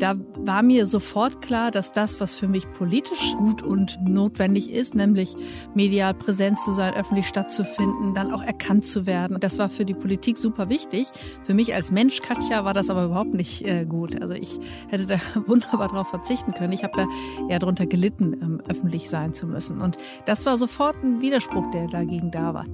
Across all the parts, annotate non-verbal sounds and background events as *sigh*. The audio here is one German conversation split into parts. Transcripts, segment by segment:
Da war mir sofort klar, dass das, was für mich politisch gut und notwendig ist, nämlich medial präsent zu sein, öffentlich stattzufinden, dann auch erkannt zu werden. Das war für die Politik super wichtig. Für mich als Mensch, Katja, war das aber überhaupt nicht äh, gut. Also ich hätte da *laughs* wunderbar darauf verzichten können. Ich habe da eher darunter gelitten, ähm, öffentlich sein zu müssen. Und das war sofort ein Widerspruch, der dagegen da war.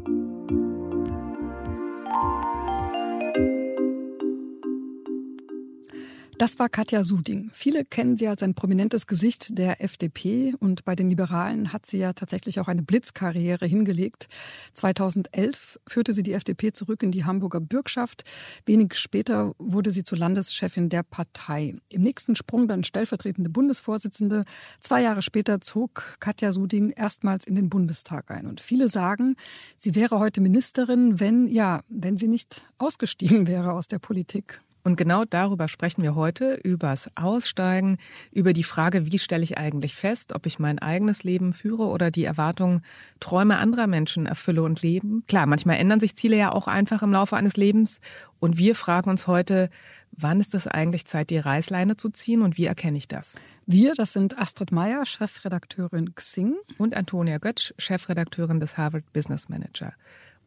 Das war Katja Suding. Viele kennen sie als ein prominentes Gesicht der FDP und bei den Liberalen hat sie ja tatsächlich auch eine Blitzkarriere hingelegt. 2011 führte sie die FDP zurück in die Hamburger Bürgschaft. Wenig später wurde sie zur Landeschefin der Partei. Im nächsten Sprung dann stellvertretende Bundesvorsitzende. Zwei Jahre später zog Katja Suding erstmals in den Bundestag ein. Und viele sagen, sie wäre heute Ministerin, wenn, ja, wenn sie nicht ausgestiegen wäre aus der Politik. Und genau darüber sprechen wir heute, übers Aussteigen, über die Frage, wie stelle ich eigentlich fest, ob ich mein eigenes Leben führe oder die Erwartungen, Träume anderer Menschen erfülle und leben. Klar, manchmal ändern sich Ziele ja auch einfach im Laufe eines Lebens. Und wir fragen uns heute, wann ist es eigentlich Zeit, die Reißleine zu ziehen und wie erkenne ich das? Wir, das sind Astrid Meyer, Chefredakteurin Xing. Und Antonia Götsch, Chefredakteurin des Harvard Business Manager.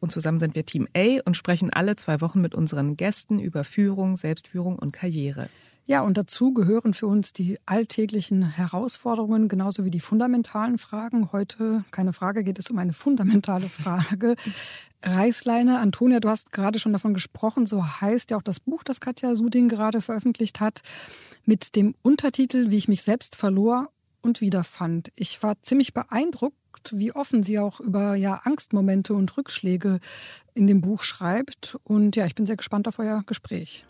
Und zusammen sind wir Team A und sprechen alle zwei Wochen mit unseren Gästen über Führung, Selbstführung und Karriere. Ja, und dazu gehören für uns die alltäglichen Herausforderungen genauso wie die fundamentalen Fragen. Heute, keine Frage, geht es um eine fundamentale *laughs* Frage. Reißleine, Antonia, du hast gerade schon davon gesprochen, so heißt ja auch das Buch, das Katja Suding gerade veröffentlicht hat, mit dem Untertitel Wie ich mich selbst verlor und wiederfand. Ich war ziemlich beeindruckt, wie offen sie auch über ja, Angstmomente und Rückschläge in dem Buch schreibt. Und ja, ich bin sehr gespannt auf euer Gespräch.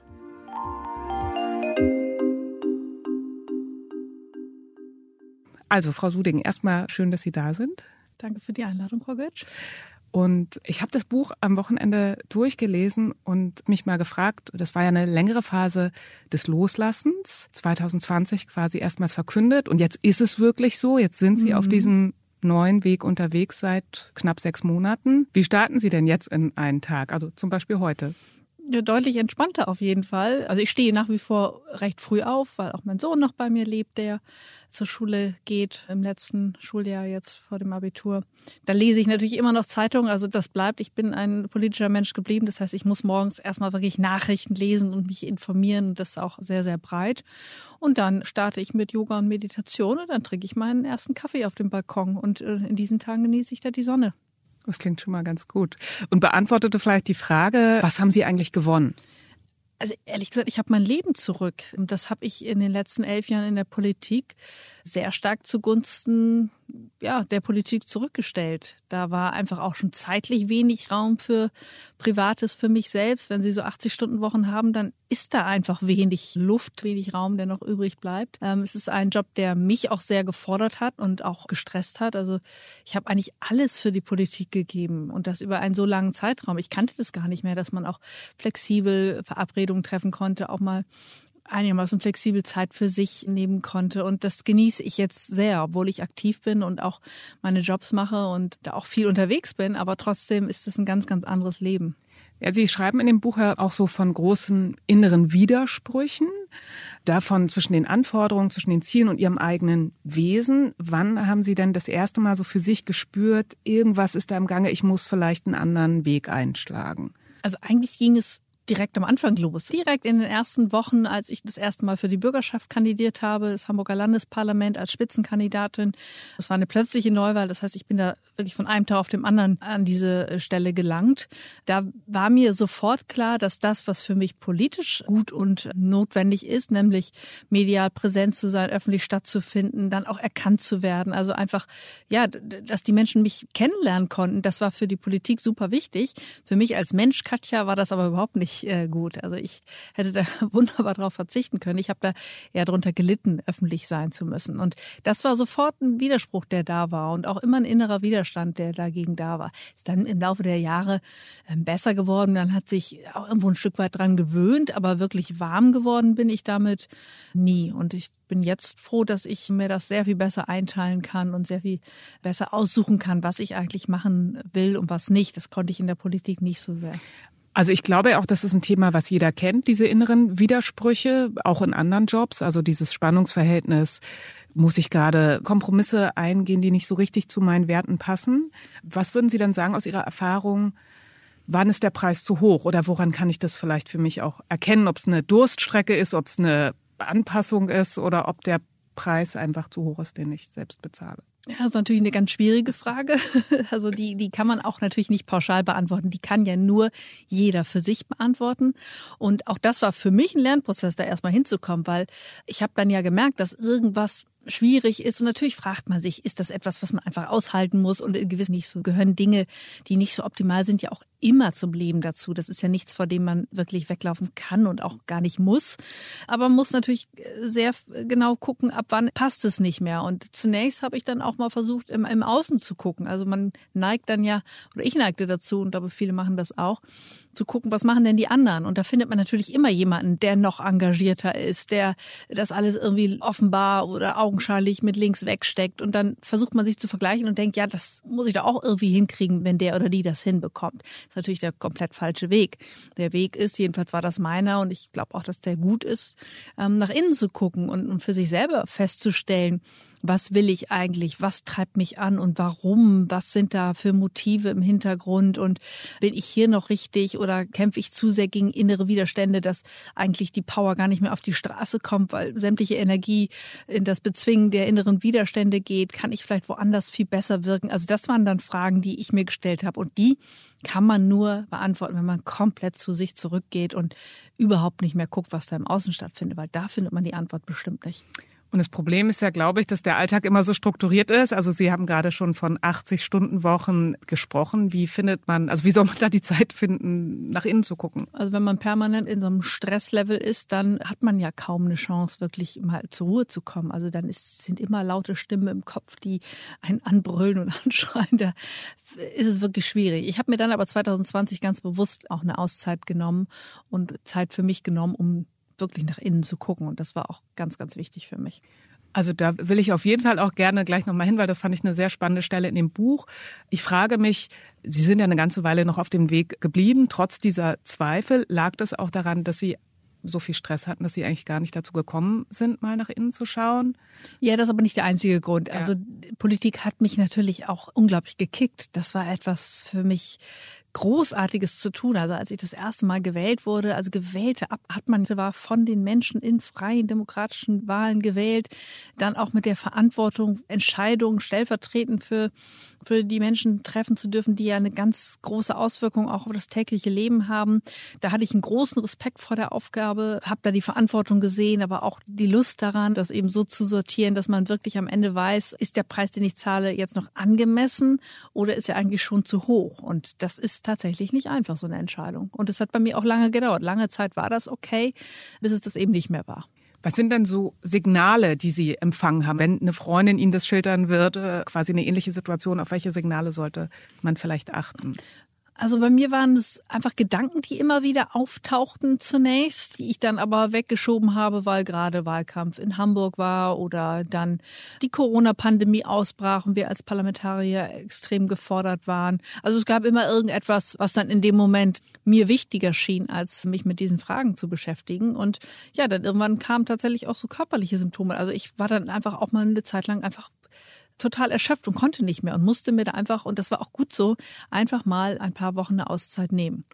Also, Frau Suding, erstmal schön, dass Sie da sind. Danke für die Einladung, Frau Götsch. Und ich habe das Buch am Wochenende durchgelesen und mich mal gefragt, das war ja eine längere Phase des Loslassens, 2020 quasi erstmals verkündet und jetzt ist es wirklich so, jetzt sind Sie mhm. auf diesem neuen Weg unterwegs seit knapp sechs Monaten. Wie starten Sie denn jetzt in einen Tag? Also zum Beispiel heute? Ja, deutlich entspannter auf jeden Fall. Also ich stehe nach wie vor recht früh auf, weil auch mein Sohn noch bei mir lebt, der zur Schule geht im letzten Schuljahr jetzt vor dem Abitur. Da lese ich natürlich immer noch Zeitungen, also das bleibt. Ich bin ein politischer Mensch geblieben. Das heißt, ich muss morgens erstmal wirklich Nachrichten lesen und mich informieren das auch sehr, sehr breit. Und dann starte ich mit Yoga und Meditation und dann trinke ich meinen ersten Kaffee auf dem Balkon und äh, in diesen Tagen genieße ich da die Sonne. Das klingt schon mal ganz gut. Und beantwortete vielleicht die Frage, was haben Sie eigentlich gewonnen? Also ehrlich gesagt, ich habe mein Leben zurück. Das habe ich in den letzten elf Jahren in der Politik sehr stark zugunsten ja, der Politik zurückgestellt. Da war einfach auch schon zeitlich wenig Raum für Privates für mich selbst. Wenn Sie so 80 Stunden Wochen haben, dann ist da einfach wenig Luft, wenig Raum, der noch übrig bleibt. Ähm, es ist ein Job, der mich auch sehr gefordert hat und auch gestresst hat. Also ich habe eigentlich alles für die Politik gegeben und das über einen so langen Zeitraum. Ich kannte das gar nicht mehr, dass man auch flexibel Verabredungen treffen konnte, auch mal einigermaßen flexibel Zeit für sich nehmen konnte. Und das genieße ich jetzt sehr, obwohl ich aktiv bin und auch meine Jobs mache und da auch viel unterwegs bin. Aber trotzdem ist es ein ganz, ganz anderes Leben. Ja, Sie schreiben in dem Buch ja auch so von großen inneren Widersprüchen, davon zwischen den Anforderungen, zwischen den Zielen und Ihrem eigenen Wesen. Wann haben Sie denn das erste Mal so für sich gespürt, irgendwas ist da im Gange, ich muss vielleicht einen anderen Weg einschlagen? Also eigentlich ging es direkt am Anfang los. Direkt in den ersten Wochen, als ich das erste Mal für die Bürgerschaft kandidiert habe, das Hamburger Landesparlament als Spitzenkandidatin. Das war eine plötzliche Neuwahl. Das heißt, ich bin da wirklich von einem Tag auf dem anderen an diese äh, Stelle gelangt. Da war mir sofort klar, dass das, was für mich politisch gut und notwendig ist, nämlich medial präsent zu sein, öffentlich stattzufinden, dann auch erkannt zu werden. Also einfach, ja, dass die Menschen mich kennenlernen konnten, das war für die Politik super wichtig. Für mich als Mensch, Katja, war das aber überhaupt nicht äh, gut. Also ich hätte da *laughs* wunderbar darauf verzichten können. Ich habe da eher darunter gelitten, öffentlich sein zu müssen. Und das war sofort ein Widerspruch, der da war und auch immer ein innerer Widerstand, der dagegen da war. Ist dann im Laufe der Jahre ähm, besser geworden. Dann hat sich auch irgendwo ein Stück weit dran gewöhnt, aber wirklich warm geworden bin ich damit nie. Und ich bin jetzt froh, dass ich mir das sehr viel besser einteilen kann und sehr viel besser aussuchen kann, was ich eigentlich machen will und was nicht. Das konnte ich in der Politik nicht so sehr. Also ich glaube auch, das ist ein Thema, was jeder kennt, diese inneren Widersprüche, auch in anderen Jobs, also dieses Spannungsverhältnis. Muss ich gerade Kompromisse eingehen, die nicht so richtig zu meinen Werten passen? Was würden Sie dann sagen aus Ihrer Erfahrung? Wann ist der Preis zu hoch oder woran kann ich das vielleicht für mich auch erkennen, ob es eine Durststrecke ist, ob es eine Anpassung ist oder ob der Preis einfach zu hoch ist, den ich selbst bezahle? Ja, das ist natürlich eine ganz schwierige Frage. *laughs* Also die, die kann man auch natürlich nicht pauschal beantworten. Die kann ja nur jeder für sich beantworten. Und auch das war für mich ein Lernprozess, da erstmal hinzukommen, weil ich habe dann ja gemerkt, dass irgendwas schwierig ist. Und natürlich fragt man sich, ist das etwas, was man einfach aushalten muss? Und in gewissen nicht so gehören Dinge, die nicht so optimal sind, ja auch immer zum Leben dazu. Das ist ja nichts, vor dem man wirklich weglaufen kann und auch gar nicht muss. Aber man muss natürlich sehr genau gucken, ab wann passt es nicht mehr. Und zunächst habe ich dann auch mal versucht, im, im Außen zu gucken. Also man neigt dann ja, oder ich neigte dazu, und glaube, viele machen das auch, zu gucken, was machen denn die anderen? Und da findet man natürlich immer jemanden, der noch engagierter ist, der das alles irgendwie offenbar oder augenscheinlich mit links wegsteckt. Und dann versucht man sich zu vergleichen und denkt, ja, das muss ich da auch irgendwie hinkriegen, wenn der oder die das hinbekommt. Das ist natürlich der komplett falsche Weg. Der Weg ist, jedenfalls war das meiner und ich glaube auch, dass der gut ist, ähm, nach innen zu gucken und für sich selber festzustellen, was will ich eigentlich, was treibt mich an und warum, was sind da für Motive im Hintergrund? Und bin ich hier noch richtig oder kämpfe ich zu sehr gegen innere Widerstände, dass eigentlich die Power gar nicht mehr auf die Straße kommt, weil sämtliche Energie in das Bezwingen der inneren Widerstände geht, kann ich vielleicht woanders viel besser wirken. Also das waren dann Fragen, die ich mir gestellt habe. Und die kann man nur beantworten, wenn man komplett zu sich zurückgeht und überhaupt nicht mehr guckt, was da im Außen stattfindet, weil da findet man die Antwort bestimmt nicht. Und das Problem ist ja, glaube ich, dass der Alltag immer so strukturiert ist. Also Sie haben gerade schon von 80-Stunden-Wochen gesprochen. Wie findet man, also wie soll man da die Zeit finden, nach innen zu gucken? Also wenn man permanent in so einem Stresslevel ist, dann hat man ja kaum eine Chance, wirklich mal zur Ruhe zu kommen. Also dann ist, sind immer laute Stimmen im Kopf, die einen anbrüllen und *laughs* anschreien. Da ist es wirklich schwierig. Ich habe mir dann aber 2020 ganz bewusst auch eine Auszeit genommen und Zeit für mich genommen, um wirklich nach innen zu gucken. Und das war auch ganz, ganz wichtig für mich. Also da will ich auf jeden Fall auch gerne gleich nochmal hin, weil das fand ich eine sehr spannende Stelle in dem Buch. Ich frage mich, Sie sind ja eine ganze Weile noch auf dem Weg geblieben. Trotz dieser Zweifel lag das auch daran, dass Sie so viel Stress hatten, dass sie eigentlich gar nicht dazu gekommen sind, mal nach innen zu schauen. Ja, das ist aber nicht der einzige Grund. Ja. Also Politik hat mich natürlich auch unglaublich gekickt. Das war etwas für mich Großartiges zu tun. Also als ich das erste Mal gewählt wurde, also gewählte ab, hat man war von den Menschen in freien demokratischen Wahlen gewählt, dann auch mit der Verantwortung, Entscheidungen stellvertretend für für die Menschen treffen zu dürfen, die ja eine ganz große Auswirkung auch auf das tägliche Leben haben. Da hatte ich einen großen Respekt vor der Aufgabe, habe da die Verantwortung gesehen, aber auch die Lust daran, das eben so zu sortieren, dass man wirklich am Ende weiß, ist der Preis, den ich zahle, jetzt noch angemessen oder ist er eigentlich schon zu hoch? Und das ist tatsächlich nicht einfach, so eine Entscheidung. Und es hat bei mir auch lange gedauert. Lange Zeit war das okay, bis es das eben nicht mehr war. Was sind denn so Signale, die Sie empfangen haben, wenn eine Freundin Ihnen das schildern würde, quasi eine ähnliche Situation, auf welche Signale sollte man vielleicht achten? Also bei mir waren es einfach Gedanken, die immer wieder auftauchten zunächst, die ich dann aber weggeschoben habe, weil gerade Wahlkampf in Hamburg war oder dann die Corona-Pandemie ausbrach und wir als Parlamentarier extrem gefordert waren. Also es gab immer irgendetwas, was dann in dem Moment mir wichtiger schien, als mich mit diesen Fragen zu beschäftigen. Und ja, dann irgendwann kamen tatsächlich auch so körperliche Symptome. Also ich war dann einfach auch mal eine Zeit lang einfach total erschöpft und konnte nicht mehr und musste mir da einfach, und das war auch gut so, einfach mal ein paar Wochen eine Auszeit nehmen.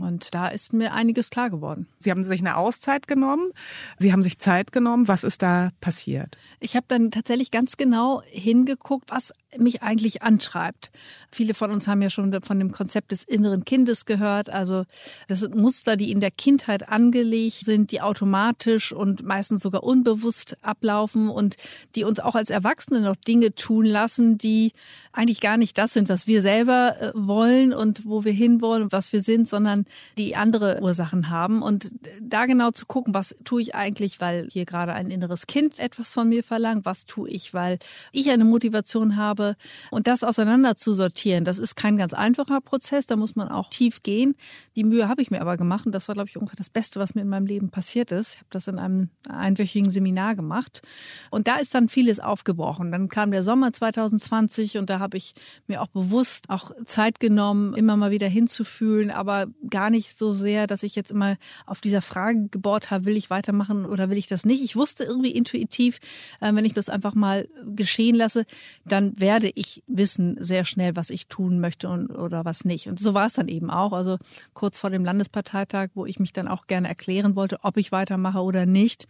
Und da ist mir einiges klar geworden. Sie haben sich eine Auszeit genommen. Sie haben sich Zeit genommen. Was ist da passiert? Ich habe dann tatsächlich ganz genau hingeguckt, was mich eigentlich antreibt. Viele von uns haben ja schon von dem Konzept des inneren Kindes gehört. Also das sind Muster, die in der Kindheit angelegt sind, die automatisch und meistens sogar unbewusst ablaufen und die uns auch als Erwachsene noch Dinge tun lassen, die eigentlich gar nicht das sind, was wir selber äh, wollen und wo wir hinwollen und was wir sind, sondern die andere Ursachen haben. Und da genau zu gucken, was tue ich eigentlich, weil hier gerade ein inneres Kind etwas von mir verlangt, was tue ich, weil ich eine Motivation habe, habe. Und das auseinander zu sortieren, das ist kein ganz einfacher Prozess. Da muss man auch tief gehen. Die Mühe habe ich mir aber gemacht. Und das war, glaube ich, ungefähr das Beste, was mir in meinem Leben passiert ist. Ich habe das in einem einwöchigen Seminar gemacht. Und da ist dann vieles aufgebrochen. Dann kam der Sommer 2020 und da habe ich mir auch bewusst auch Zeit genommen, immer mal wieder hinzufühlen, aber gar nicht so sehr, dass ich jetzt immer auf dieser Frage gebohrt habe, will ich weitermachen oder will ich das nicht. Ich wusste irgendwie intuitiv, äh, wenn ich das einfach mal geschehen lasse, dann werde ich wissen sehr schnell, was ich tun möchte und, oder was nicht. Und so war es dann eben auch. Also kurz vor dem Landesparteitag, wo ich mich dann auch gerne erklären wollte, ob ich weitermache oder nicht,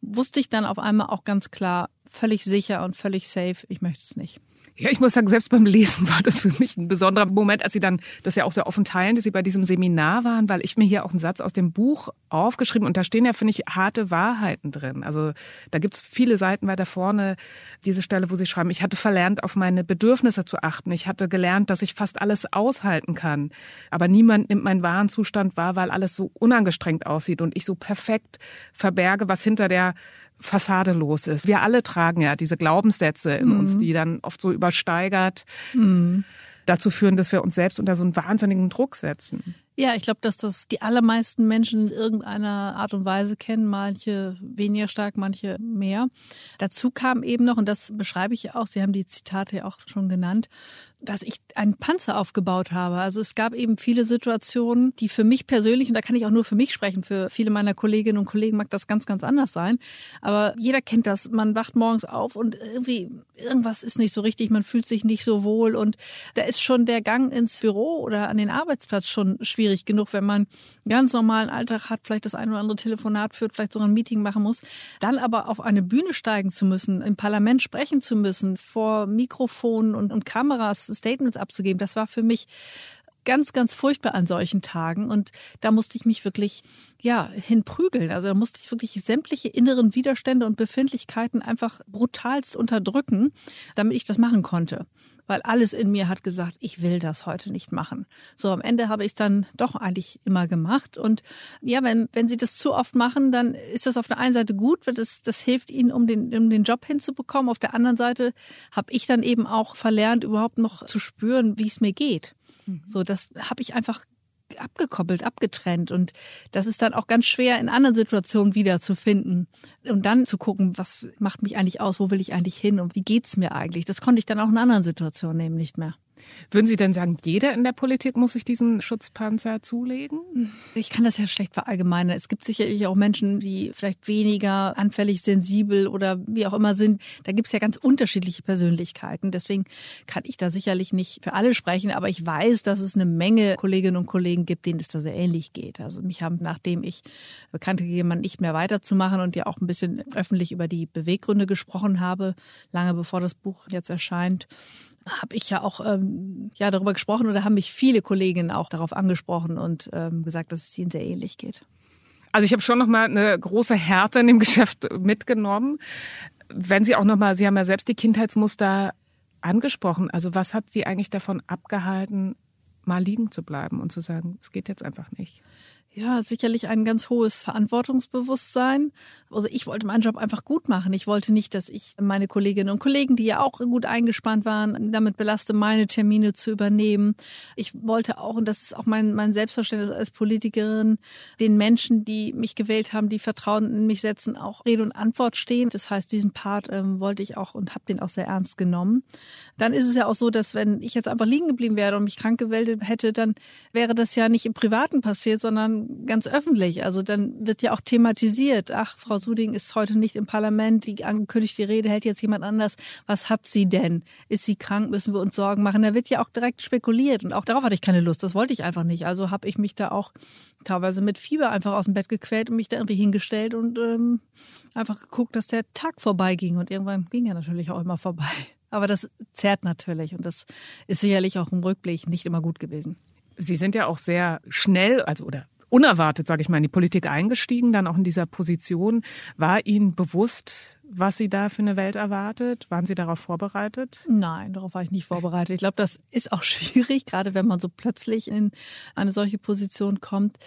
wusste ich dann auf einmal auch ganz klar, völlig sicher und völlig safe, ich möchte es nicht. Ja, ich muss sagen, selbst beim Lesen war das für mich ein besonderer Moment, als Sie dann das ja auch sehr offen teilen, dass Sie bei diesem Seminar waren, weil ich mir hier auch einen Satz aus dem Buch aufgeschrieben und da stehen ja, finde ich, harte Wahrheiten drin. Also da gibt's viele Seiten weiter vorne, diese Stelle, wo Sie schreiben, ich hatte verlernt, auf meine Bedürfnisse zu achten. Ich hatte gelernt, dass ich fast alles aushalten kann. Aber niemand nimmt meinen wahren Zustand wahr, weil alles so unangestrengt aussieht und ich so perfekt verberge, was hinter der Fassade los ist. Wir alle tragen ja diese Glaubenssätze in mhm. uns, die dann oft so übersteigert mhm. dazu führen, dass wir uns selbst unter so einen wahnsinnigen Druck setzen. Ja, ich glaube, dass das die allermeisten Menschen in irgendeiner Art und Weise kennen, manche weniger stark, manche mehr. Dazu kam eben noch, und das beschreibe ich auch, Sie haben die Zitate ja auch schon genannt, dass ich einen Panzer aufgebaut habe. Also es gab eben viele Situationen, die für mich persönlich, und da kann ich auch nur für mich sprechen, für viele meiner Kolleginnen und Kollegen mag das ganz, ganz anders sein. Aber jeder kennt das. Man wacht morgens auf und irgendwie, irgendwas ist nicht so richtig, man fühlt sich nicht so wohl und da ist schon der Gang ins Büro oder an den Arbeitsplatz schon schwierig genug, wenn man ganz normalen Alltag hat, vielleicht das ein oder andere Telefonat führt, vielleicht sogar ein Meeting machen muss. Dann aber auf eine Bühne steigen zu müssen, im Parlament sprechen zu müssen, vor Mikrofonen und, und Kameras Statements abzugeben, das war für mich ganz, ganz furchtbar an solchen Tagen. Und da musste ich mich wirklich, ja, hinprügeln. Also da musste ich wirklich sämtliche inneren Widerstände und Befindlichkeiten einfach brutalst unterdrücken, damit ich das machen konnte weil alles in mir hat gesagt, ich will das heute nicht machen. So am Ende habe ich es dann doch eigentlich immer gemacht. Und ja, wenn, wenn Sie das zu oft machen, dann ist das auf der einen Seite gut, weil das, das hilft Ihnen, um den, um den Job hinzubekommen. Auf der anderen Seite habe ich dann eben auch verlernt, überhaupt noch zu spüren, wie es mir geht. Mhm. So, das habe ich einfach abgekoppelt, abgetrennt. Und das ist dann auch ganz schwer in anderen Situationen wiederzufinden. Und dann zu gucken, was macht mich eigentlich aus, wo will ich eigentlich hin und wie geht's mir eigentlich. Das konnte ich dann auch in anderen Situationen eben nicht mehr. Würden Sie denn sagen, jeder in der Politik muss sich diesen Schutzpanzer zulegen? Ich kann das ja schlecht verallgemeinern. Es gibt sicherlich auch Menschen, die vielleicht weniger anfällig, sensibel oder wie auch immer sind. Da gibt es ja ganz unterschiedliche Persönlichkeiten. Deswegen kann ich da sicherlich nicht für alle sprechen. Aber ich weiß, dass es eine Menge Kolleginnen und Kollegen gibt, denen es da sehr ähnlich geht. Also mich haben, nachdem ich bekannt gegeben habe, nicht mehr weiterzumachen und ja auch ein bisschen öffentlich über die Beweggründe gesprochen habe, lange bevor das Buch jetzt erscheint, habe ich ja auch ähm, ja darüber gesprochen oder haben mich viele Kolleginnen auch darauf angesprochen und ähm, gesagt, dass es ihnen sehr ähnlich geht. Also ich habe schon noch mal eine große Härte in dem *laughs* Geschäft mitgenommen. Wenn Sie auch noch mal, Sie haben ja selbst die Kindheitsmuster angesprochen. Also was hat Sie eigentlich davon abgehalten, mal liegen zu bleiben und zu sagen, es geht jetzt einfach nicht? Ja, sicherlich ein ganz hohes Verantwortungsbewusstsein. Also ich wollte meinen Job einfach gut machen. Ich wollte nicht, dass ich meine Kolleginnen und Kollegen, die ja auch gut eingespannt waren, damit belaste, meine Termine zu übernehmen. Ich wollte auch, und das ist auch mein, mein Selbstverständnis als Politikerin, den Menschen, die mich gewählt haben, die Vertrauen in mich setzen, auch Rede und Antwort stehen. Das heißt, diesen Part ähm, wollte ich auch und habe den auch sehr ernst genommen. Dann ist es ja auch so, dass wenn ich jetzt einfach liegen geblieben wäre und mich krank gewählt hätte, dann wäre das ja nicht im Privaten passiert, sondern ganz öffentlich. Also dann wird ja auch thematisiert. Ach, Frau Suding ist heute nicht im Parlament, die angekündigte Rede hält jetzt jemand anders. Was hat sie denn? Ist sie krank? Müssen wir uns Sorgen machen? Da wird ja auch direkt spekuliert und auch darauf hatte ich keine Lust. Das wollte ich einfach nicht. Also habe ich mich da auch teilweise mit Fieber einfach aus dem Bett gequält und mich da irgendwie hingestellt und ähm, einfach geguckt, dass der Tag vorbeiging. Und irgendwann ging er natürlich auch immer vorbei. Aber das zerrt natürlich und das ist sicherlich auch im Rückblick nicht immer gut gewesen. Sie sind ja auch sehr schnell, also oder unerwartet, sage ich mal, in die Politik eingestiegen, dann auch in dieser Position. War Ihnen bewusst, was Sie da für eine Welt erwartet? Waren Sie darauf vorbereitet? Nein, darauf war ich nicht vorbereitet. Ich glaube, das ist auch *laughs* schwierig, gerade wenn man so plötzlich in eine solche Position kommt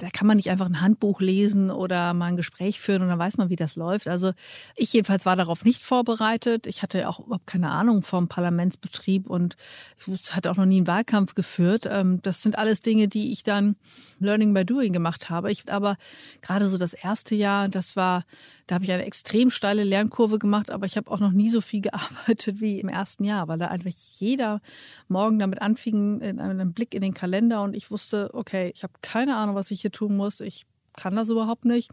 da kann man nicht einfach ein Handbuch lesen oder mal ein Gespräch führen und dann weiß man, wie das läuft. Also ich jedenfalls war darauf nicht vorbereitet. Ich hatte auch überhaupt keine Ahnung vom Parlamentsbetrieb und ich hatte auch noch nie einen Wahlkampf geführt. Ähm, das sind alles Dinge, die ich dann Learning by Doing gemacht habe. Ich aber gerade so das erste Jahr, das war, da habe ich eine extrem steile Lernkurve gemacht, aber ich habe auch noch nie so viel *laughs* gearbeitet wie im ersten Jahr, weil da einfach jeder Morgen damit anfing, in einem Blick in den Kalender und ich wusste, okay, ich habe keine Ahnung, was ich hier tun muss. Ich kann das überhaupt nicht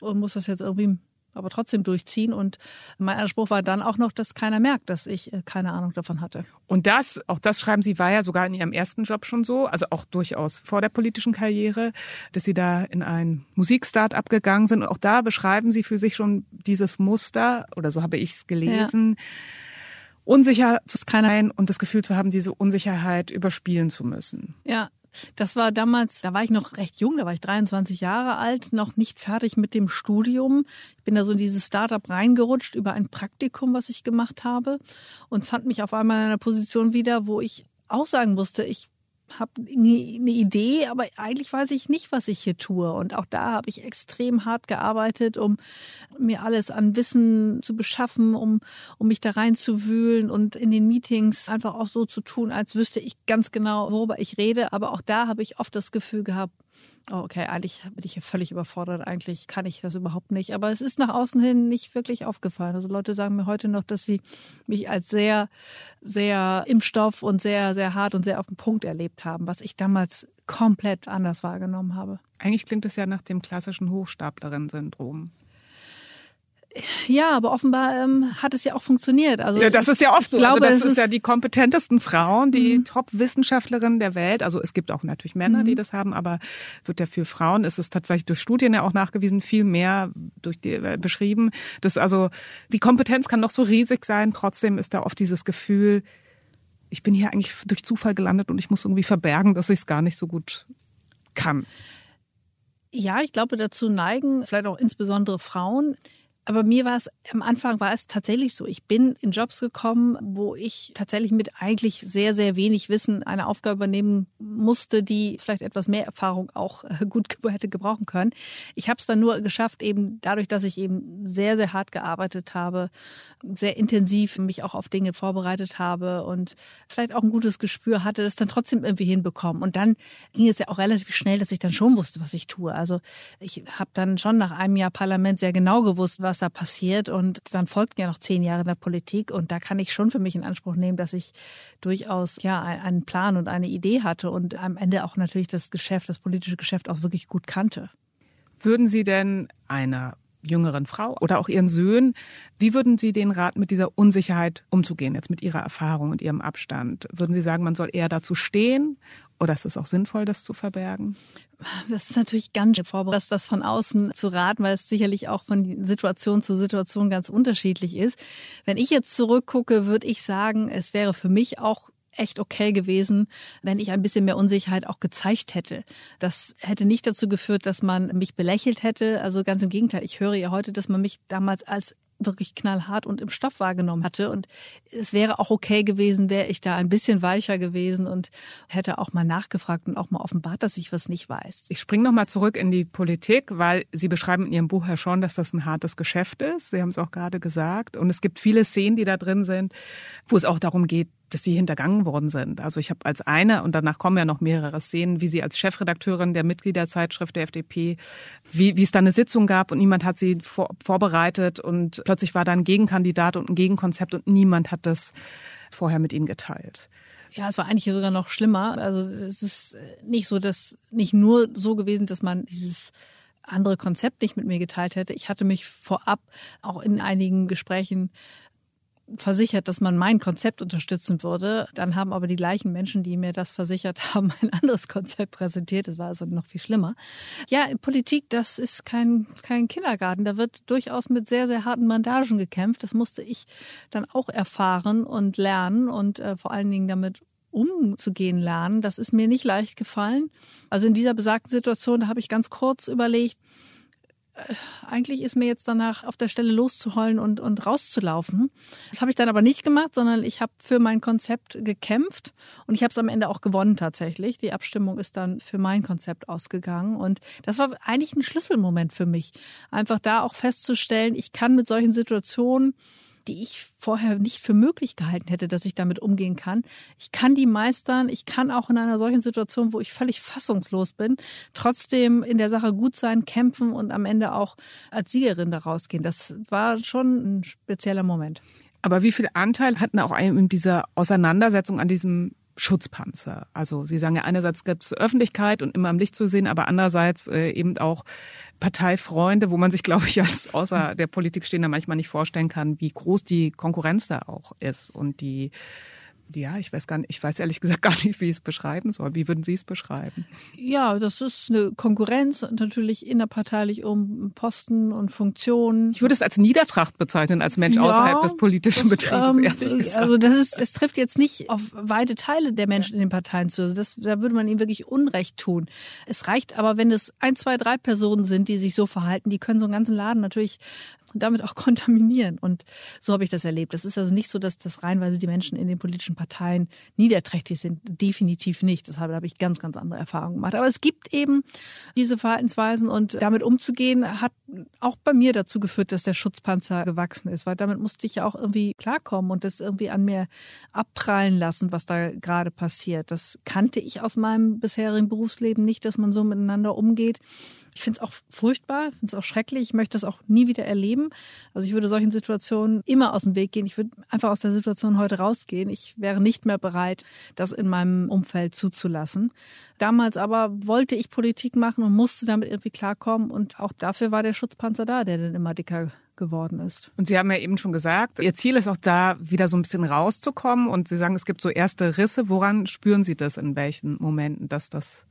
und muss das jetzt irgendwie aber trotzdem durchziehen. Und mein Anspruch war dann auch noch, dass keiner merkt, dass ich äh, keine Ahnung davon hatte. Und das, auch das schreiben Sie, war ja sogar in Ihrem ersten Job schon so, also auch durchaus vor der politischen Karriere, dass Sie da in ein Musikstart-up gegangen sind. Und auch da beschreiben Sie für sich schon dieses Muster, oder so habe ich es gelesen. Ja. Unsicher zu sein und das Gefühl zu haben, diese Unsicherheit überspielen zu müssen. Ja, das war damals, da war ich noch recht jung, da war ich 23 Jahre alt, noch nicht fertig mit dem Studium. Ich bin da so in dieses Startup reingerutscht über ein Praktikum, was ich gemacht habe und fand mich auf einmal in einer Position wieder, wo ich auch sagen musste, ich habe eine Idee, aber eigentlich weiß ich nicht, was ich hier tue. Und auch da habe ich extrem hart gearbeitet, um mir alles an Wissen zu beschaffen, um, um mich da reinzuwühlen und in den Meetings einfach auch so zu tun, als wüsste ich ganz genau, worüber ich rede. Aber auch da habe ich oft das Gefühl gehabt, oh, okay, eigentlich bin ich hier völlig überfordert, eigentlich kann ich das überhaupt nicht. Aber es ist nach außen hin nicht wirklich aufgefallen. Also Leute sagen mir heute noch, dass sie mich als sehr, sehr im Stoff und sehr, sehr hart und sehr auf den Punkt erlebt haben, was ich damals komplett anders wahrgenommen habe. Eigentlich klingt es ja nach dem klassischen Hochstaplerin-Syndrom. Ja, aber offenbar ähm, hat es ja auch funktioniert. Also ja, das ist ja oft so. Also glaube, also das ist ja die kompetentesten Frauen, die mhm. Top-Wissenschaftlerinnen der Welt. Also es gibt auch natürlich Männer, mhm. die das haben, aber wird ja für Frauen ist es tatsächlich durch Studien ja auch nachgewiesen viel mehr durch die äh, beschrieben. dass also die Kompetenz kann noch so riesig sein, trotzdem ist da oft dieses Gefühl, ich bin hier eigentlich durch Zufall gelandet und ich muss irgendwie verbergen, dass ich es gar nicht so gut kann. Ja, ich glaube, dazu neigen vielleicht auch insbesondere Frauen aber mir war es, am Anfang war es tatsächlich so. Ich bin in Jobs gekommen, wo ich tatsächlich mit eigentlich sehr, sehr wenig Wissen eine Aufgabe übernehmen musste, die vielleicht etwas mehr Erfahrung auch äh, gut hätte gebrauchen können. Ich habe es dann nur geschafft, eben dadurch, dass ich eben sehr, sehr hart gearbeitet habe, sehr intensiv mich auch auf Dinge vorbereitet habe und vielleicht auch ein gutes Gespür hatte, das dann trotzdem irgendwie hinbekommen. Und dann ging es ja auch relativ schnell, dass ich dann schon wusste, was ich tue. Also ich habe dann schon nach einem Jahr Parlament sehr genau gewusst, was da passiert. Und dann folgten ja noch zehn Jahre in der Politik. Und da kann ich schon für mich in Anspruch nehmen, dass ich durchaus ja einen Plan und eine Idee hatte und am Ende auch natürlich das Geschäft, das politische Geschäft auch wirklich gut kannte. Würden Sie denn einer jüngeren Frau oder auch ihren Söhnen, wie würden Sie den raten, mit dieser Unsicherheit umzugehen, jetzt mit Ihrer Erfahrung und Ihrem Abstand? Würden Sie sagen, man soll eher dazu stehen oder ist es auch sinnvoll, das zu verbergen? Das ist natürlich ganz vorbereitet, das von außen zu raten, weil es sicherlich auch von Situation zu Situation ganz unterschiedlich ist. Wenn ich jetzt zurückgucke, würde ich sagen, es wäre für mich auch echt okay gewesen, wenn ich ein bisschen mehr Unsicherheit auch gezeigt hätte. Das hätte nicht dazu geführt, dass man mich belächelt hätte. Also ganz im Gegenteil. Ich höre ja heute, dass man mich damals als wirklich knallhart und im Stoff wahrgenommen hatte. Und es wäre auch okay gewesen, wäre ich da ein bisschen weicher gewesen und hätte auch mal nachgefragt und auch mal offenbart, dass ich was nicht weiß. Ich springe nochmal zurück in die Politik, weil Sie beschreiben in Ihrem Buch ja schon, dass das ein hartes Geschäft ist. Sie haben es auch gerade gesagt. Und es gibt viele Szenen, die da drin sind, wo es auch darum geht, dass sie hintergangen worden sind. Also ich habe als eine, und danach kommen ja noch mehrere Szenen, wie sie als Chefredakteurin der Mitgliederzeitschrift der FDP, wie, wie es da eine Sitzung gab und niemand hat sie vor, vorbereitet und plötzlich war da ein Gegenkandidat und ein Gegenkonzept und niemand hat das vorher mit ihnen geteilt. Ja, es war eigentlich sogar noch schlimmer. Also es ist nicht so, dass nicht nur so gewesen, dass man dieses andere Konzept nicht mit mir geteilt hätte. Ich hatte mich vorab auch in einigen Gesprächen versichert, dass man mein Konzept unterstützen würde. Dann haben aber die gleichen Menschen, die mir das versichert *laughs* haben, ein anderes Konzept präsentiert. Das war also noch viel schlimmer. Ja, Politik, das ist kein, kein Kindergarten. Da wird durchaus mit sehr, sehr harten Bandagen gekämpft. Das musste ich dann auch erfahren und lernen und äh, vor allen Dingen damit umzugehen lernen. Das ist mir nicht leicht gefallen. Also in dieser besagten Situation, da habe ich ganz kurz überlegt, eigentlich ist mir jetzt danach auf der Stelle loszuheulen und, und rauszulaufen. Das habe ich dann aber nicht gemacht, sondern ich habe für mein Konzept gekämpft und ich habe es am Ende auch gewonnen tatsächlich. Die Abstimmung ist dann für mein Konzept ausgegangen und das war eigentlich ein Schlüsselmoment für mich. Einfach da auch festzustellen, ich kann mit solchen Situationen die ich vorher nicht für möglich gehalten hätte, dass ich damit umgehen kann. Ich kann die meistern. Ich kann auch in einer solchen Situation, wo ich völlig fassungslos bin, trotzdem in der Sache gut sein, kämpfen und am Ende auch als Siegerin daraus gehen. Das war schon ein spezieller Moment. Aber wie viel Anteil hatten auch in dieser Auseinandersetzung an diesem Schutzpanzer. Also Sie sagen ja einerseits gibt es Öffentlichkeit und immer am Licht zu sehen, aber andererseits äh, eben auch Parteifreunde, wo man sich, glaube ich, als außer der Politik stehender manchmal nicht vorstellen kann, wie groß die Konkurrenz da auch ist und die ja, ich weiß gar nicht, ich weiß ehrlich gesagt *laughs* gar nicht, wie ich es beschreiben soll. Wie würden Sie es beschreiben? Ja, das ist eine Konkurrenz natürlich innerparteilich um Posten und Funktionen. Ich würde es als Niedertracht bezeichnen, als Mensch ja, außerhalb des politischen das, Betriebes, ähm, ehrlich gesagt. Also das ist, es trifft jetzt nicht auf weite Teile der Menschen in den Parteien zu. Also das, da würde man ihnen wirklich Unrecht tun. Es reicht aber, wenn es ein, zwei, drei Personen sind, die sich so verhalten, die können so einen ganzen Laden natürlich damit auch *laughs* kontaminieren. Und so habe ich das erlebt. Es ist also nicht so, dass das reinweise die Menschen in den politischen Parteien niederträchtig sind. Definitiv nicht. Deshalb habe ich ganz, ganz andere Erfahrungen gemacht. Aber es gibt eben diese Verhaltensweisen und damit umzugehen hat auch bei mir dazu geführt, dass der Schutzpanzer gewachsen ist, weil damit musste ich ja auch irgendwie klarkommen und das irgendwie an mir abprallen lassen, was da gerade passiert. Das kannte ich aus meinem bisherigen Berufsleben nicht, dass man so miteinander umgeht. Ich finde es auch furchtbar, finde es auch schrecklich. Ich möchte das auch nie wieder erleben. Also ich würde solchen Situationen immer aus dem Weg gehen. Ich würde einfach aus der Situation heute rausgehen. Ich wäre nicht mehr bereit, das in meinem Umfeld zuzulassen. Damals aber wollte ich Politik machen und musste damit irgendwie klarkommen. Und auch dafür war der Schutzpanzer da, der dann immer dicker geworden ist. Und Sie haben ja eben schon gesagt, Ihr Ziel ist auch da, wieder so ein bisschen rauszukommen. Und Sie sagen, es gibt so erste Risse. Woran spüren Sie das in welchen Momenten, dass das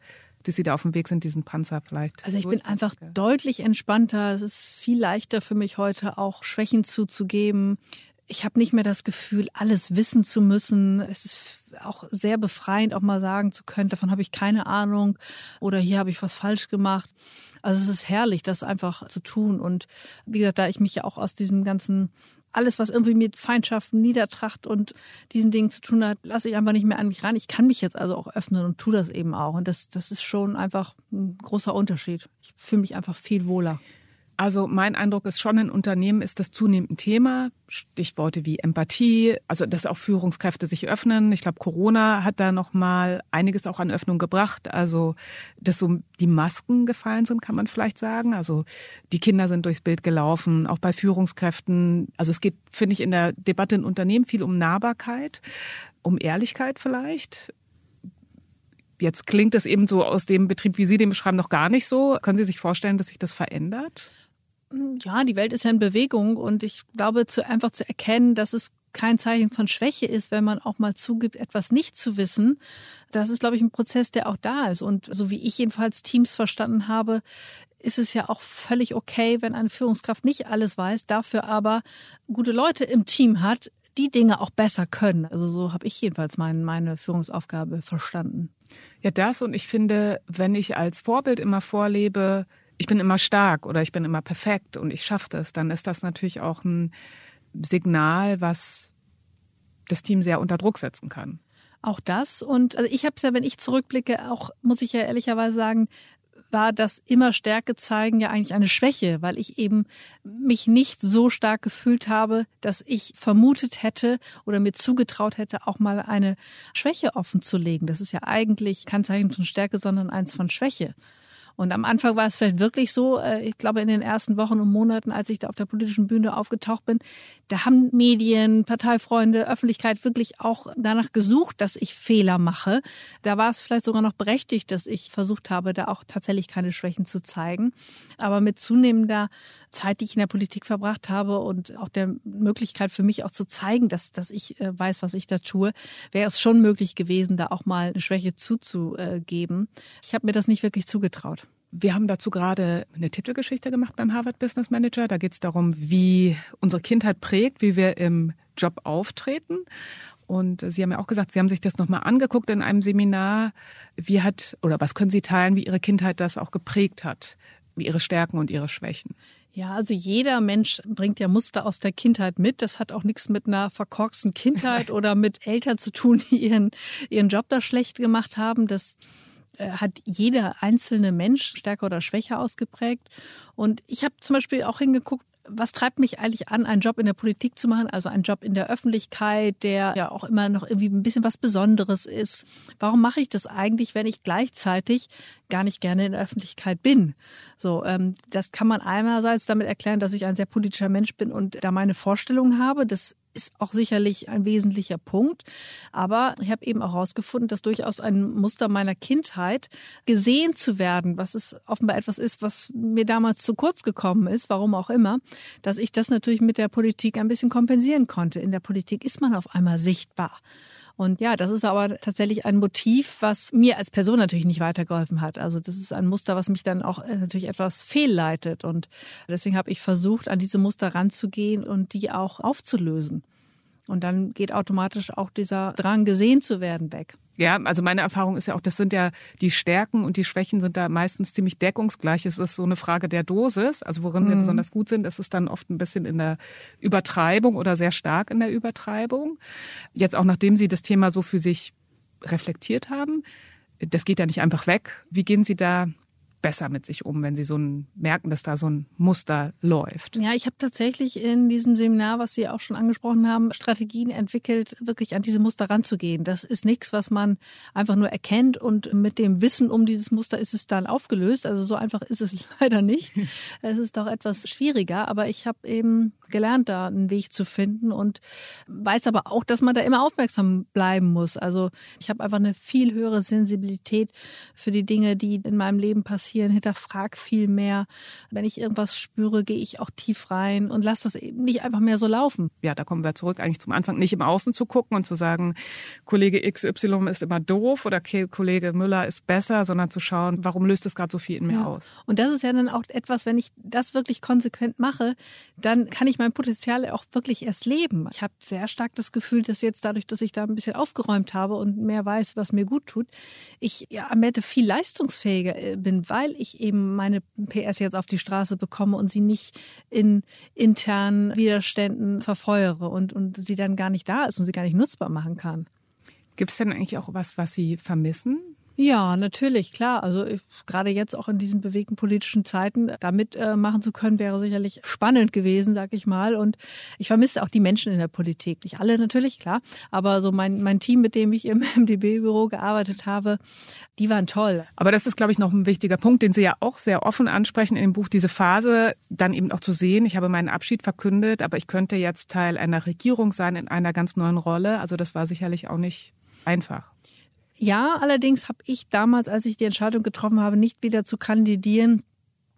dass Sie da auf dem Weg sind, diesen Panzer vielleicht. Also ich bin einfach deutlich entspannter. Es ist viel leichter für mich heute auch Schwächen zuzugeben. Ich habe nicht mehr das Gefühl, alles wissen zu müssen. Es ist auch sehr befreiend, auch mal sagen zu können, davon habe ich keine Ahnung oder hier habe ich was falsch gemacht. Also es ist herrlich, das einfach zu tun. Und wie gesagt, da ich mich ja auch aus diesem ganzen alles, was irgendwie mit Feindschaften, Niedertracht und diesen Dingen zu tun hat, lasse ich einfach nicht mehr an mich ran. Ich kann mich jetzt also auch öffnen und tue das eben auch. Und das, das ist schon einfach ein großer Unterschied. Ich fühle mich einfach viel wohler. Also mein Eindruck ist schon, in Unternehmen ist das zunehmend ein Thema. Stichworte wie Empathie, also dass auch Führungskräfte sich öffnen. Ich glaube, Corona hat da noch mal einiges auch an Öffnung gebracht. Also dass so die Masken gefallen sind, kann man vielleicht sagen. Also die Kinder sind durchs Bild gelaufen, auch bei Führungskräften. Also es geht, finde ich, in der Debatte in Unternehmen viel um Nahbarkeit, um Ehrlichkeit vielleicht. Jetzt klingt es eben so aus dem Betrieb, wie Sie den beschreiben, noch gar nicht so. Können Sie sich vorstellen, dass sich das verändert? Ja, die Welt ist ja in Bewegung und ich glaube, zu, einfach zu erkennen, dass es kein Zeichen von Schwäche ist, wenn man auch mal zugibt, etwas nicht zu wissen. Das ist, glaube ich, ein Prozess, der auch da ist. Und so wie ich jedenfalls Teams verstanden habe, ist es ja auch völlig okay, wenn eine Führungskraft nicht alles weiß, dafür aber gute Leute im Team hat, die Dinge auch besser können. Also so habe ich jedenfalls mein, meine Führungsaufgabe verstanden. Ja, das und ich finde, wenn ich als Vorbild immer vorlebe, ich bin immer stark oder ich bin immer perfekt und ich schaffe das, dann ist das natürlich auch ein Signal, was das Team sehr unter Druck setzen kann. Auch das. Und also ich habe es ja, wenn ich zurückblicke, auch muss ich ja ehrlicherweise sagen, war das immer Stärke zeigen ja eigentlich eine Schwäche, weil ich eben mich nicht so stark gefühlt habe, dass ich vermutet hätte oder mir zugetraut hätte, auch mal eine Schwäche offen zu legen. Das ist ja eigentlich kein Zeichen von Stärke, sondern eins von Schwäche. Und am Anfang war es vielleicht wirklich so, äh, ich glaube in den ersten Wochen und Monaten, als ich da auf der politischen Bühne aufgetaucht bin, da haben Medien, Parteifreunde, Öffentlichkeit wirklich auch danach gesucht, dass ich Fehler mache. Da war es vielleicht sogar noch berechtigt, dass ich versucht habe, da auch tatsächlich keine Schwächen zu zeigen. Aber mit zunehmender Zeit, die ich in der Politik verbracht habe und auch der Möglichkeit für mich auch zu zeigen, dass, dass ich äh, weiß, was ich da tue, wäre es schon möglich gewesen, da auch mal eine Schwäche zuzugeben. Ich habe mir das nicht wirklich zugetraut. Wir haben dazu gerade eine Titelgeschichte gemacht beim Harvard Business Manager. Da geht es darum, wie unsere Kindheit prägt, wie wir im Job auftreten. Und Sie haben ja auch gesagt, Sie haben sich das nochmal angeguckt in einem Seminar. Wie hat oder was können Sie teilen, wie Ihre Kindheit das auch geprägt hat? ihre Stärken und ihre Schwächen? Ja, also jeder Mensch bringt ja Muster aus der Kindheit mit. Das hat auch nichts mit einer verkorksten Kindheit *laughs* oder mit Eltern zu tun, die ihren, ihren Job da schlecht gemacht haben. Das hat jeder einzelne Mensch stärker oder schwächer ausgeprägt. Und ich habe zum Beispiel auch hingeguckt, was treibt mich eigentlich an, einen Job in der Politik zu machen, also einen Job in der Öffentlichkeit, der ja auch immer noch irgendwie ein bisschen was Besonderes ist? Warum mache ich das eigentlich, wenn ich gleichzeitig gar nicht gerne in der Öffentlichkeit bin? So, ähm, das kann man einerseits damit erklären, dass ich ein sehr politischer Mensch bin und da meine Vorstellungen habe. Das ist auch sicherlich ein wesentlicher Punkt. Aber ich habe eben auch herausgefunden, dass durchaus ein Muster meiner Kindheit, gesehen zu werden, was es offenbar etwas ist, was mir damals zu kurz gekommen ist, warum auch immer, dass ich das natürlich mit der Politik ein bisschen kompensieren konnte. In der Politik ist man auf einmal sichtbar. Und ja, das ist aber tatsächlich ein Motiv, was mir als Person natürlich nicht weitergeholfen hat. Also das ist ein Muster, was mich dann auch äh, natürlich etwas fehlleitet. Und deswegen habe ich versucht, an diese Muster ranzugehen und die auch aufzulösen. Und dann geht automatisch auch dieser Drang, gesehen zu werden, weg. Ja, also meine Erfahrung ist ja auch, das sind ja die Stärken und die Schwächen sind da meistens ziemlich deckungsgleich. Es ist so eine Frage der Dosis, also worin mhm. wir besonders gut sind. Es ist dann oft ein bisschen in der Übertreibung oder sehr stark in der Übertreibung. Jetzt auch nachdem Sie das Thema so für sich reflektiert haben, das geht ja nicht einfach weg. Wie gehen Sie da besser mit sich um, wenn sie so ein, merken, dass da so ein Muster läuft? Ja, ich habe tatsächlich in diesem Seminar, was Sie auch schon angesprochen haben, Strategien entwickelt, wirklich an diese Muster ranzugehen. Das ist nichts, was man einfach nur erkennt und mit dem Wissen um dieses Muster ist es dann aufgelöst. Also so einfach ist es *laughs* leider nicht. es ist doch etwas schwieriger, aber ich habe eben gelernt, da einen Weg zu finden und weiß aber auch, dass man da immer aufmerksam bleiben muss. Also ich habe einfach eine viel höhere Sensibilität für die Dinge, die in meinem Leben passieren passieren, hinterfrag viel mehr. Wenn ich irgendwas spüre, gehe ich auch tief rein und lasse das eben nicht einfach mehr so laufen. Ja, da kommen wir zurück eigentlich zum Anfang, nicht im Außen zu gucken und zu sagen, Kollege XY ist immer doof oder Kollege Müller ist besser, sondern zu schauen, warum löst es gerade so viel in mir ja. aus. Und das ist ja dann auch etwas, wenn ich das wirklich konsequent mache, dann kann ich mein Potenzial auch wirklich erst leben. Ich habe sehr stark das Gefühl, dass jetzt dadurch, dass ich da ein bisschen aufgeräumt habe und mehr weiß, was mir gut tut, ich ja am Ende viel leistungsfähiger äh, bin, weil ich eben meine PS jetzt auf die Straße bekomme und sie nicht in internen Widerständen verfeuere und, und sie dann gar nicht da ist und sie gar nicht nutzbar machen kann. Gibt es denn eigentlich auch was, was Sie vermissen? Ja, natürlich, klar. Also ich, gerade jetzt auch in diesen bewegten politischen Zeiten da mitmachen äh, zu können, wäre sicherlich spannend gewesen, sag ich mal. Und ich vermisse auch die Menschen in der Politik. Nicht alle natürlich, klar. Aber so mein, mein Team, mit dem ich im *laughs* MDB-Büro gearbeitet habe, die waren toll. Aber das ist, glaube ich, noch ein wichtiger Punkt, den Sie ja auch sehr offen ansprechen in dem Buch, diese Phase dann eben auch zu sehen. Ich habe meinen Abschied verkündet, aber ich könnte jetzt Teil einer Regierung sein in einer ganz neuen Rolle. Also das war sicherlich auch nicht einfach. Ja, allerdings habe ich damals, als ich die Entscheidung getroffen habe, nicht wieder zu kandidieren,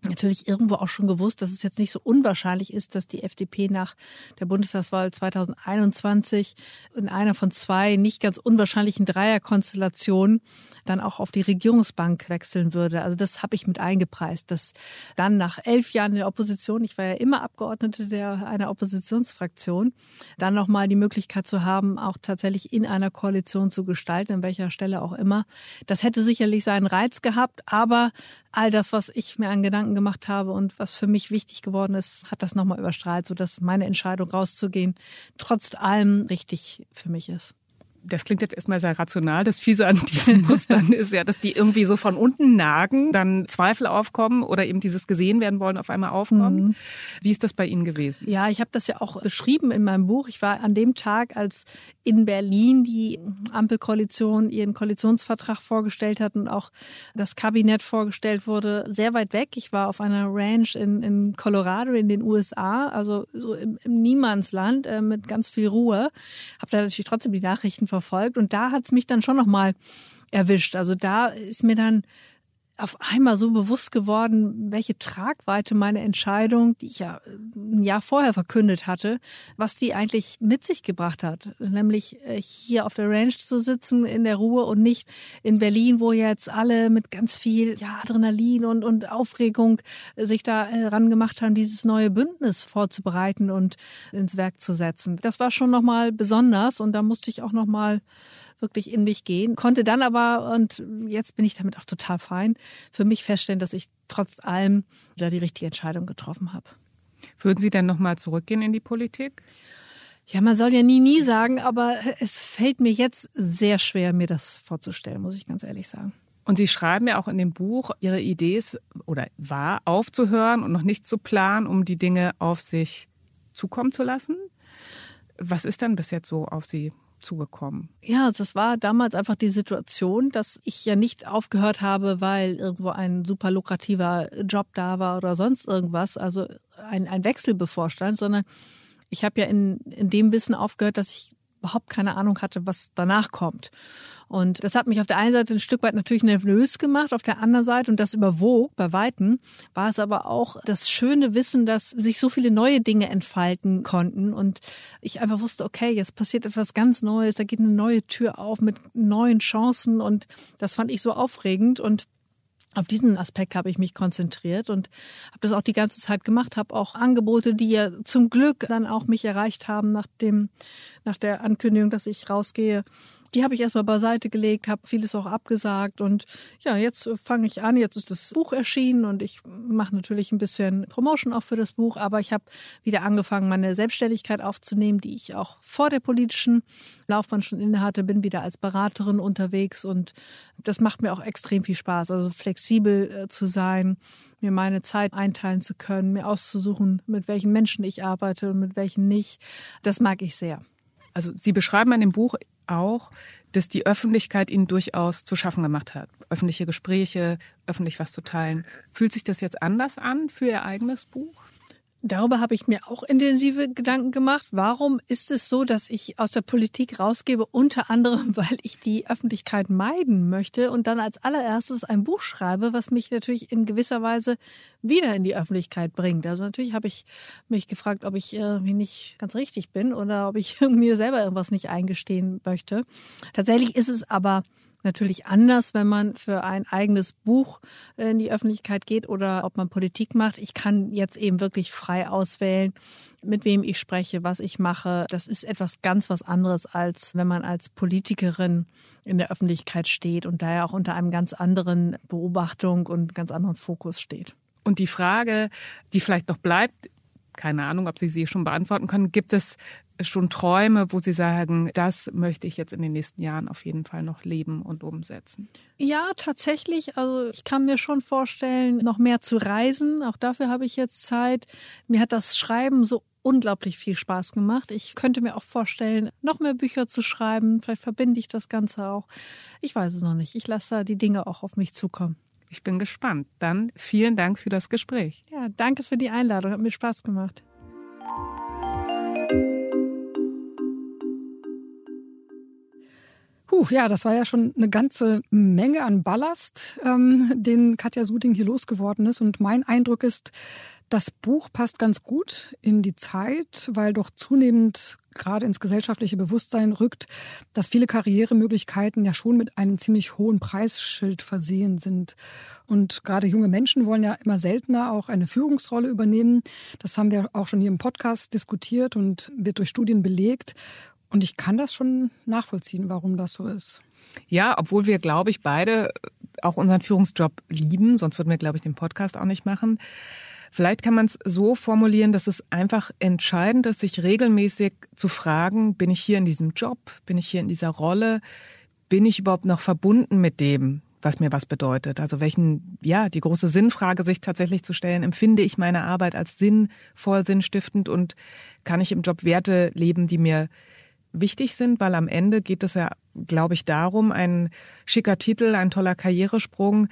natürlich irgendwo auch schon gewusst, dass es jetzt nicht so unwahrscheinlich ist, dass die FDP nach der Bundestagswahl 2021 in einer von zwei nicht ganz unwahrscheinlichen Dreierkonstellationen dann auch auf die Regierungsbank wechseln würde. Also das habe ich mit eingepreist, dass dann nach elf Jahren in der Opposition, ich war ja immer Abgeordnete der einer Oppositionsfraktion, dann nochmal die Möglichkeit zu haben, auch tatsächlich in einer Koalition zu gestalten, an welcher Stelle auch immer. Das hätte sicherlich seinen Reiz gehabt, aber all das, was ich mir an Gedanken gemacht habe und was für mich wichtig geworden ist, hat das nochmal überstrahlt, sodass meine Entscheidung rauszugehen trotz allem richtig für mich ist das klingt jetzt erstmal sehr rational. Das Fiese an diesen *laughs* Mustern ist ja, dass die irgendwie so von unten nagen, dann Zweifel aufkommen oder eben dieses gesehen werden wollen auf einmal aufkommen. Mhm. Wie ist das bei Ihnen gewesen? Ja, ich habe das ja auch beschrieben in meinem Buch. Ich war an dem Tag, als in Berlin die Ampelkoalition ihren Koalitionsvertrag vorgestellt hat und auch das Kabinett vorgestellt wurde, sehr weit weg. Ich war auf einer Ranch in, in Colorado in den USA, also so im, im Niemandsland äh, mit ganz viel Ruhe. Habe da natürlich trotzdem die Nachrichten verfolgt und da hat es mich dann schon nochmal erwischt. Also da ist mir dann auf einmal so bewusst geworden, welche Tragweite meine Entscheidung, die ich ja ein Jahr vorher verkündet hatte, was die eigentlich mit sich gebracht hat. Nämlich äh, hier auf der Ranch zu sitzen in der Ruhe und nicht in Berlin, wo jetzt alle mit ganz viel ja, Adrenalin und, und Aufregung sich da äh, ran gemacht haben, dieses neue Bündnis vorzubereiten und ins Werk zu setzen. Das war schon nochmal besonders und da musste ich auch nochmal wirklich in mich gehen. Konnte dann aber, und jetzt bin ich damit auch total fein, für mich feststellen, dass ich trotz allem da die richtige Entscheidung getroffen habe. Würden Sie denn nochmal zurückgehen in die Politik? Ja, man soll ja nie, nie sagen, aber es fällt mir jetzt sehr schwer, mir das vorzustellen, muss ich ganz ehrlich sagen. Und Sie schreiben ja auch in dem Buch, Ihre Idee ist oder war, aufzuhören und noch nicht zu planen, um die Dinge auf sich zukommen zu lassen. Was ist denn bis jetzt so auf Sie zugekommen? Ja, das war damals einfach die Situation, dass ich ja nicht aufgehört habe, weil irgendwo ein super lukrativer Job da war oder sonst irgendwas, also ein, ein Wechsel bevorstand, sondern ich habe ja in, in dem Wissen aufgehört, dass ich überhaupt keine Ahnung hatte, was danach kommt. Und das hat mich auf der einen Seite ein Stück weit natürlich nervös gemacht, auf der anderen Seite, und das überwog bei Weitem, war es aber auch das schöne Wissen, dass sich so viele neue Dinge entfalten konnten. Und ich einfach wusste, okay, jetzt passiert etwas ganz Neues, da geht eine neue Tür auf mit neuen Chancen. Und das fand ich so aufregend. Und auf diesen Aspekt habe ich mich konzentriert und habe das auch die ganze Zeit gemacht, habe auch Angebote, die ja zum Glück dann auch mich erreicht haben nach dem nach der Ankündigung, dass ich rausgehe, die habe ich erstmal beiseite gelegt, habe vieles auch abgesagt und ja, jetzt fange ich an, jetzt ist das Buch erschienen und ich mache natürlich ein bisschen Promotion auch für das Buch, aber ich habe wieder angefangen, meine Selbstständigkeit aufzunehmen, die ich auch vor der politischen Laufbahn schon innehatte, bin wieder als Beraterin unterwegs und das macht mir auch extrem viel Spaß, also flexibel äh, zu sein, mir meine Zeit einteilen zu können, mir auszusuchen, mit welchen Menschen ich arbeite und mit welchen nicht. Das mag ich sehr. Also Sie beschreiben in dem Buch auch, dass die Öffentlichkeit Ihnen durchaus zu schaffen gemacht hat. Öffentliche Gespräche, öffentlich was zu teilen. Fühlt sich das jetzt anders an für Ihr eigenes Buch? Darüber habe ich mir auch intensive Gedanken gemacht. Warum ist es so, dass ich aus der Politik rausgebe? Unter anderem, *laughs* weil ich die Öffentlichkeit meiden möchte und dann als allererstes ein Buch schreibe, was mich natürlich in gewisser Weise wieder in die Öffentlichkeit bringt. Also natürlich habe ich mich gefragt, ob ich irgendwie nicht ganz richtig bin oder ob ich *laughs* mir selber irgendwas nicht eingestehen möchte. Tatsächlich ist es aber natürlich anders, wenn man für ein eigenes Buch in die Öffentlichkeit geht oder ob man Politik macht. Ich kann jetzt eben wirklich frei auswählen, mit wem ich spreche, was ich mache. Das ist etwas ganz was anderes, als wenn man als Politikerin in der Öffentlichkeit steht und daher auch unter einem ganz anderen Beobachtung und ganz anderen Fokus steht. Und die Frage, die vielleicht noch bleibt, keine Ahnung, ob Sie sie schon beantworten können, gibt es schon Träume, wo Sie sagen, das möchte ich jetzt in den nächsten Jahren auf jeden Fall noch leben und umsetzen? Ja, tatsächlich. Also ich kann mir schon vorstellen, noch mehr zu reisen. Auch dafür habe ich jetzt Zeit. Mir hat das Schreiben so unglaublich viel Spaß gemacht. Ich könnte mir auch vorstellen, noch mehr Bücher zu schreiben. Vielleicht verbinde ich das Ganze auch. Ich weiß es noch nicht. Ich lasse da die Dinge auch auf mich zukommen. Ich bin gespannt. Dann vielen Dank für das Gespräch. Ja, danke für die Einladung. Hat mir Spaß gemacht. Puh, ja, das war ja schon eine ganze Menge an Ballast, ähm, den Katja Suding hier losgeworden ist. Und mein Eindruck ist, das Buch passt ganz gut in die Zeit, weil doch zunehmend gerade ins gesellschaftliche Bewusstsein rückt, dass viele Karrieremöglichkeiten ja schon mit einem ziemlich hohen Preisschild versehen sind. Und gerade junge Menschen wollen ja immer seltener auch eine Führungsrolle übernehmen. Das haben wir auch schon hier im Podcast diskutiert und wird durch Studien belegt. Und ich kann das schon nachvollziehen, warum das so ist. Ja, obwohl wir, glaube ich, beide auch unseren Führungsjob lieben, sonst würden wir, glaube ich, den Podcast auch nicht machen. Vielleicht kann man es so formulieren, dass es einfach entscheidend ist, sich regelmäßig zu fragen, bin ich hier in diesem Job, bin ich hier in dieser Rolle, bin ich überhaupt noch verbunden mit dem, was mir was bedeutet? Also welchen, ja, die große Sinnfrage sich tatsächlich zu stellen, empfinde ich meine Arbeit als sinnvoll, sinnstiftend und kann ich im Job Werte leben, die mir wichtig sind, weil am Ende geht es ja, glaube ich, darum, ein schicker Titel, ein toller Karrieresprung.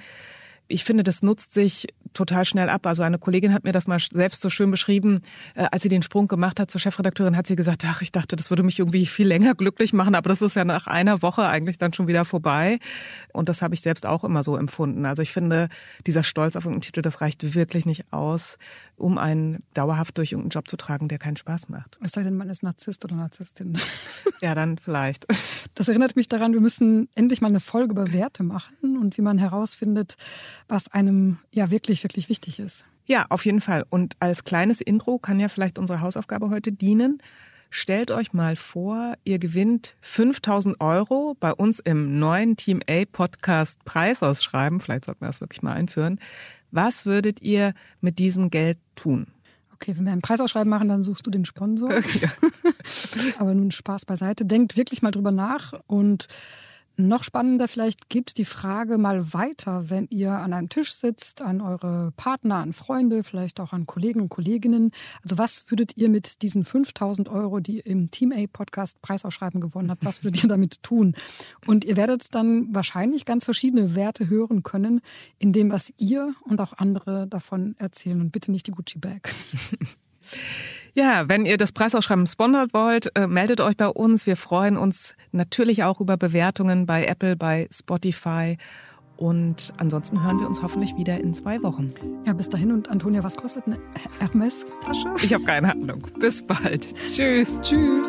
Ich finde, das nutzt sich total schnell ab. Also eine Kollegin hat mir das mal selbst so schön beschrieben, äh, als sie den Sprung gemacht hat zur Chefredakteurin, hat sie gesagt, ach, ich dachte, das würde mich irgendwie viel länger glücklich machen, aber das ist ja nach einer Woche eigentlich dann schon wieder vorbei. Und das habe ich selbst auch immer so empfunden. Also ich finde, dieser Stolz auf irgendeinen Titel, das reicht wirklich nicht aus, um einen dauerhaft durch irgendeinen Job zu tragen, der keinen Spaß macht. Es sei denn, man ist Narzisst oder Narzisstin. *laughs* ja, dann vielleicht. Das erinnert mich daran, wir müssen endlich mal eine Folge über Werte machen und wie man herausfindet, was einem ja wirklich, wirklich wichtig ist. Ja, auf jeden Fall. Und als kleines Intro kann ja vielleicht unsere Hausaufgabe heute dienen. Stellt euch mal vor, ihr gewinnt 5000 Euro bei uns im neuen Team A Podcast Preisausschreiben. Vielleicht sollten wir das wirklich mal einführen. Was würdet ihr mit diesem Geld tun? Okay, wenn wir ein Preisausschreiben machen, dann suchst du den Sponsor. Ja. *laughs* Aber nun Spaß beiseite. Denkt wirklich mal drüber nach und noch spannender vielleicht gibt die Frage mal weiter, wenn ihr an einem Tisch sitzt, an eure Partner, an Freunde, vielleicht auch an Kollegen und Kolleginnen. Also was würdet ihr mit diesen 5000 Euro, die ihr im Team A Podcast Preisausschreiben gewonnen habt, was würdet ihr damit tun? Und ihr werdet dann wahrscheinlich ganz verschiedene Werte hören können in dem, was ihr und auch andere davon erzählen. Und bitte nicht die Gucci Bag. *laughs* Ja, wenn ihr das Preisausschreiben sponsert wollt, äh, meldet euch bei uns. Wir freuen uns natürlich auch über Bewertungen bei Apple, bei Spotify. Und ansonsten hören wir uns hoffentlich wieder in zwei Wochen. Ja, bis dahin. Und Antonia, was kostet eine Hermes-Tasche? Ich habe keine Ahnung. Bis bald. Tschüss. Tschüss.